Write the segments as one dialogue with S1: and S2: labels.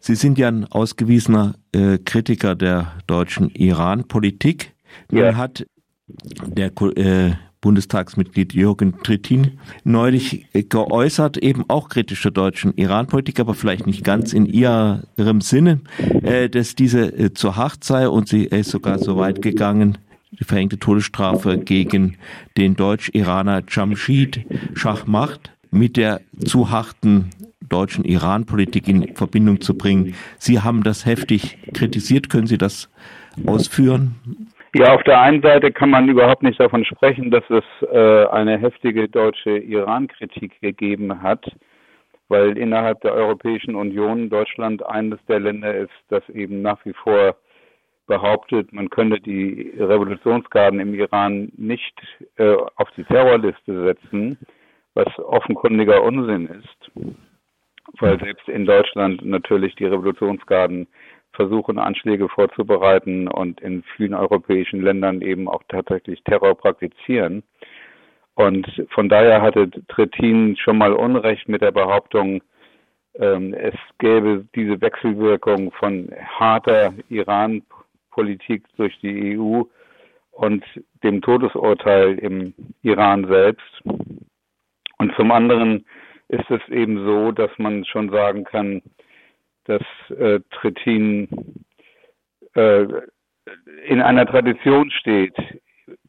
S1: Sie sind ja ein ausgewiesener äh, Kritiker der deutschen Iran-Politik. Nun ja. hat der äh, Bundestagsmitglied Jürgen Trittin neulich geäußert, eben auch kritisch zur deutschen Iran-Politik, aber vielleicht nicht ganz in ihrem Sinne, äh, dass diese äh, zu hart sei und sie ist sogar so weit gegangen, die verhängte Todesstrafe gegen den Deutsch-Iraner Jamshid Schachmacht mit der zu harten deutschen Iran-Politik in Verbindung zu bringen. Sie haben das heftig kritisiert. Können Sie das ausführen?
S2: Ja, auf der einen Seite kann man überhaupt nicht davon sprechen, dass es äh, eine heftige deutsche Iran-Kritik gegeben hat, weil innerhalb der Europäischen Union Deutschland eines der Länder ist, das eben nach wie vor behauptet, man könne die Revolutionsgarden im Iran nicht äh, auf die Terrorliste setzen, was offenkundiger Unsinn ist, weil selbst in Deutschland natürlich die Revolutionsgarden versuchen, Anschläge vorzubereiten und in vielen europäischen Ländern eben auch tatsächlich Terror praktizieren. Und von daher hatte Trittin schon mal Unrecht mit der Behauptung, ähm, es gäbe diese Wechselwirkung von harter Iran-Politik durch die EU und dem Todesurteil im Iran selbst. Und zum anderen ist es eben so, dass man schon sagen kann, dass äh, Trittin äh, in einer Tradition steht,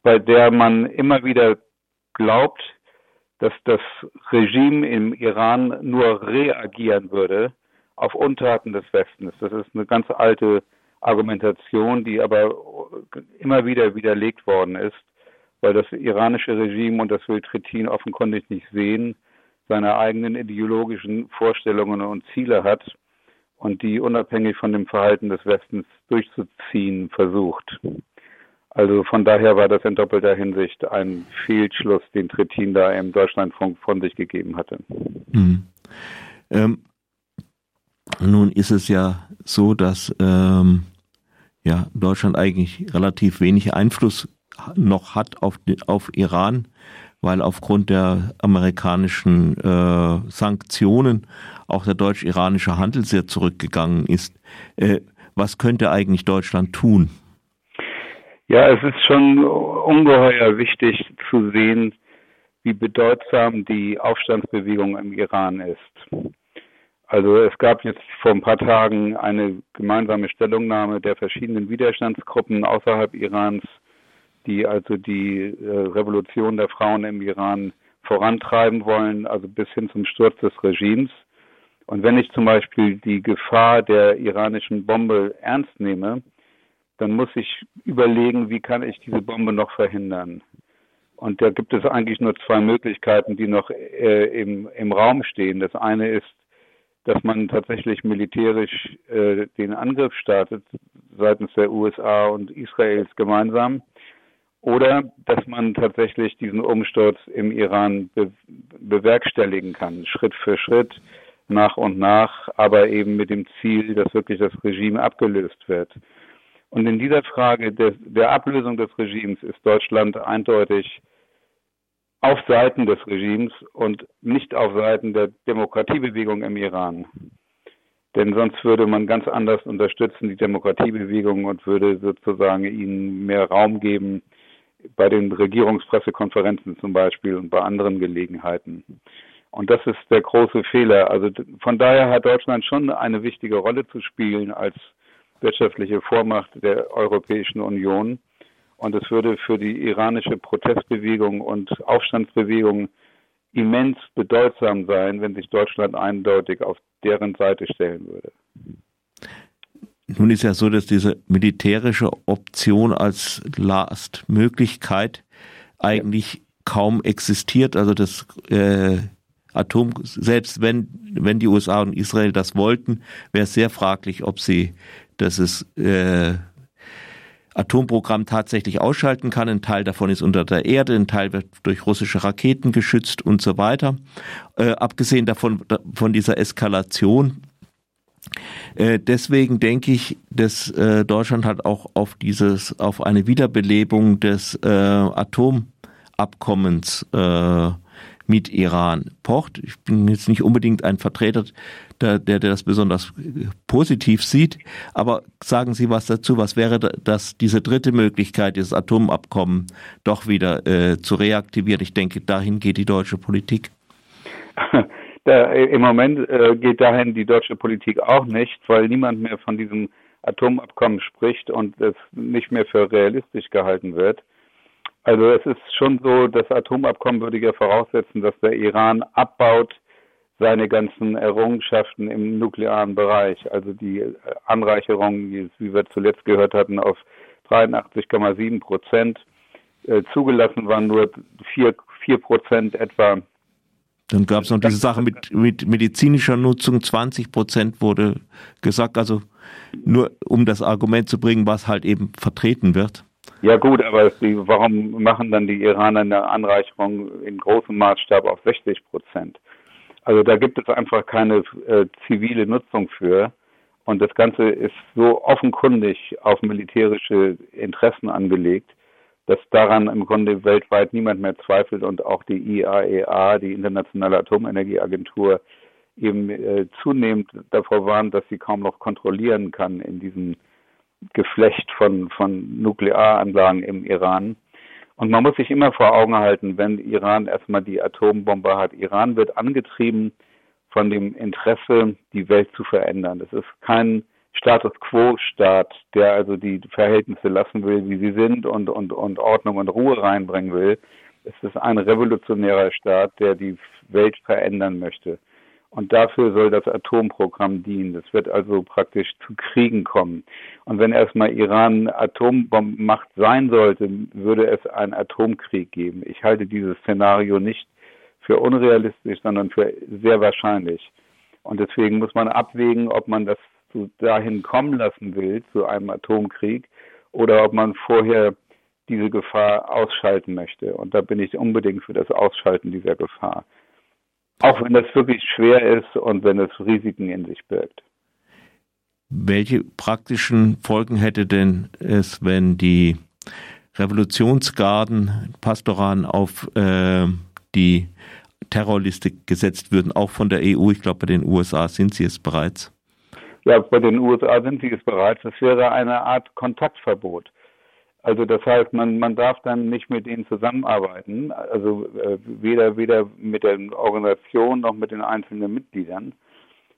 S2: bei der man immer wieder glaubt, dass das Regime im Iran nur reagieren würde auf Untaten des Westens. Das ist eine ganz alte Argumentation, die aber immer wieder widerlegt worden ist, weil das iranische Regime, und das will Trittin offenkundig nicht sehen, seine eigenen ideologischen Vorstellungen und Ziele hat und die unabhängig von dem Verhalten des Westens durchzuziehen versucht. Also von daher war das in doppelter Hinsicht ein Fehlschluss, den Trittin da im Deutschlandfunk von sich gegeben hatte. Mhm.
S1: Ähm, nun ist es ja so, dass ähm, ja, Deutschland eigentlich relativ wenig Einfluss noch hat auf, auf Iran, weil aufgrund der amerikanischen äh, Sanktionen auch der deutsch-iranische Handel sehr zurückgegangen ist. Äh, was könnte eigentlich Deutschland tun?
S2: Ja, es ist schon ungeheuer wichtig zu sehen, wie bedeutsam die Aufstandsbewegung im Iran ist. Also es gab jetzt vor ein paar Tagen eine gemeinsame Stellungnahme der verschiedenen Widerstandsgruppen außerhalb Irans, die also die äh, Revolution der Frauen im Iran vorantreiben wollen, also bis hin zum Sturz des Regimes. Und wenn ich zum Beispiel die Gefahr der iranischen Bombe ernst nehme, dann muss ich überlegen, wie kann ich diese Bombe noch verhindern. Und da gibt es eigentlich nur zwei Möglichkeiten, die noch äh, im, im Raum stehen. Das eine ist, dass man tatsächlich militärisch äh, den Angriff startet seitens der USA und Israels gemeinsam. Oder dass man tatsächlich diesen Umsturz im Iran be bewerkstelligen kann, Schritt für Schritt nach und nach, aber eben mit dem Ziel, dass wirklich das Regime abgelöst wird. Und in dieser Frage der, der Ablösung des Regimes ist Deutschland eindeutig auf Seiten des Regimes und nicht auf Seiten der Demokratiebewegung im Iran. Denn sonst würde man ganz anders unterstützen, die Demokratiebewegung, und würde sozusagen ihnen mehr Raum geben, bei den Regierungspressekonferenzen zum Beispiel und bei anderen Gelegenheiten. Und das ist der große Fehler. Also von daher hat Deutschland schon eine wichtige Rolle zu spielen als wirtschaftliche Vormacht der Europäischen Union. Und es würde für die iranische Protestbewegung und Aufstandsbewegung immens bedeutsam sein, wenn sich Deutschland eindeutig auf deren Seite stellen würde.
S1: Nun ist ja so, dass diese militärische Option als Last-Möglichkeit eigentlich kaum existiert. Also das äh, Atom, selbst wenn, wenn die USA und Israel das wollten, wäre es sehr fraglich, ob sie das äh, Atomprogramm tatsächlich ausschalten kann. Ein Teil davon ist unter der Erde, ein Teil wird durch russische Raketen geschützt und so weiter. Äh, abgesehen davon, von dieser Eskalation. Äh, deswegen denke ich, dass äh, Deutschland hat auch auf dieses, auf eine Wiederbelebung des äh, Atomabkommens mit Iran pocht. Ich bin jetzt nicht unbedingt ein Vertreter, der, der, der das besonders positiv sieht, aber sagen Sie was dazu. Was wäre das, diese dritte Möglichkeit, dieses Atomabkommen doch wieder äh, zu reaktivieren? Ich denke, dahin geht die deutsche Politik.
S2: Da, Im Moment äh, geht dahin die deutsche Politik auch nicht, weil niemand mehr von diesem Atomabkommen spricht und es nicht mehr für realistisch gehalten wird. Also es ist schon so, das Atomabkommen würde ja voraussetzen, dass der Iran abbaut seine ganzen Errungenschaften im nuklearen Bereich, also die Anreicherung, wie wir zuletzt gehört hatten, auf 83,7 Prozent. Äh, zugelassen waren nur 4, 4 Prozent etwa.
S1: Dann gab es noch diese Sache mit, mit medizinischer Nutzung, 20 Prozent wurde gesagt, also nur um das Argument zu bringen, was halt eben vertreten wird.
S2: Ja gut, aber die, warum machen dann die Iraner eine Anreicherung in großem Maßstab auf 60 Prozent? Also da gibt es einfach keine äh, zivile Nutzung für. Und das Ganze ist so offenkundig auf militärische Interessen angelegt, dass daran im Grunde weltweit niemand mehr zweifelt und auch die IAEA, e die Internationale Atomenergieagentur, eben äh, zunehmend davor warnt, dass sie kaum noch kontrollieren kann in diesem Geflecht von, von Nuklearanlagen im Iran. Und man muss sich immer vor Augen halten, wenn Iran erstmal die Atombombe hat. Iran wird angetrieben von dem Interesse, die Welt zu verändern. Es ist kein Status Quo-Staat, der also die Verhältnisse lassen will, wie sie sind und, und, und Ordnung und Ruhe reinbringen will. Es ist ein revolutionärer Staat, der die Welt verändern möchte. Und dafür soll das Atomprogramm dienen. Es wird also praktisch zu Kriegen kommen. Und wenn erstmal Iran Atombombenmacht sein sollte, würde es einen Atomkrieg geben. Ich halte dieses Szenario nicht für unrealistisch, sondern für sehr wahrscheinlich. Und deswegen muss man abwägen, ob man das dahin kommen lassen will, zu einem Atomkrieg, oder ob man vorher diese Gefahr ausschalten möchte. Und da bin ich unbedingt für das Ausschalten dieser Gefahr. Auch wenn das wirklich schwer ist und wenn es Risiken in sich birgt.
S1: Welche praktischen Folgen hätte denn es, wenn die Revolutionsgarden, Pastoran auf äh, die Terrorliste gesetzt würden, auch von der EU? Ich glaube, bei den USA sind sie es bereits.
S2: Ja, bei den USA sind sie es bereits. Das wäre eine Art Kontaktverbot. Also das heißt, man, man darf dann nicht mit ihnen zusammenarbeiten, also äh, weder, weder mit der Organisation noch mit den einzelnen Mitgliedern.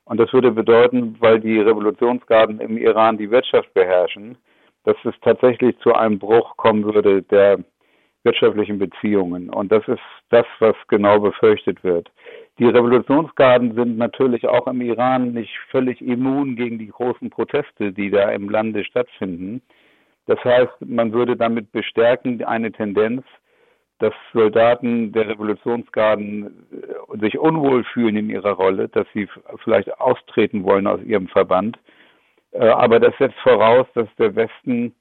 S2: Und das würde bedeuten, weil die Revolutionsgarden im Iran die Wirtschaft beherrschen, dass es tatsächlich zu einem Bruch kommen würde der wirtschaftlichen Beziehungen. Und das ist das, was genau befürchtet wird. Die Revolutionsgarden sind natürlich auch im Iran nicht völlig immun gegen die großen Proteste, die da im Lande stattfinden. Das heißt, man würde damit bestärken eine Tendenz, dass Soldaten der Revolutionsgarden äh, sich unwohl fühlen in ihrer Rolle, dass sie vielleicht austreten wollen aus ihrem Verband. Äh, aber das setzt voraus, dass der Westen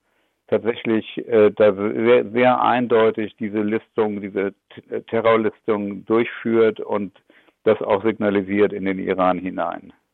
S2: tatsächlich äh, da sehr, sehr eindeutig diese Listung, diese Terrorlistung durchführt und das auch signalisiert in den Iran hinein.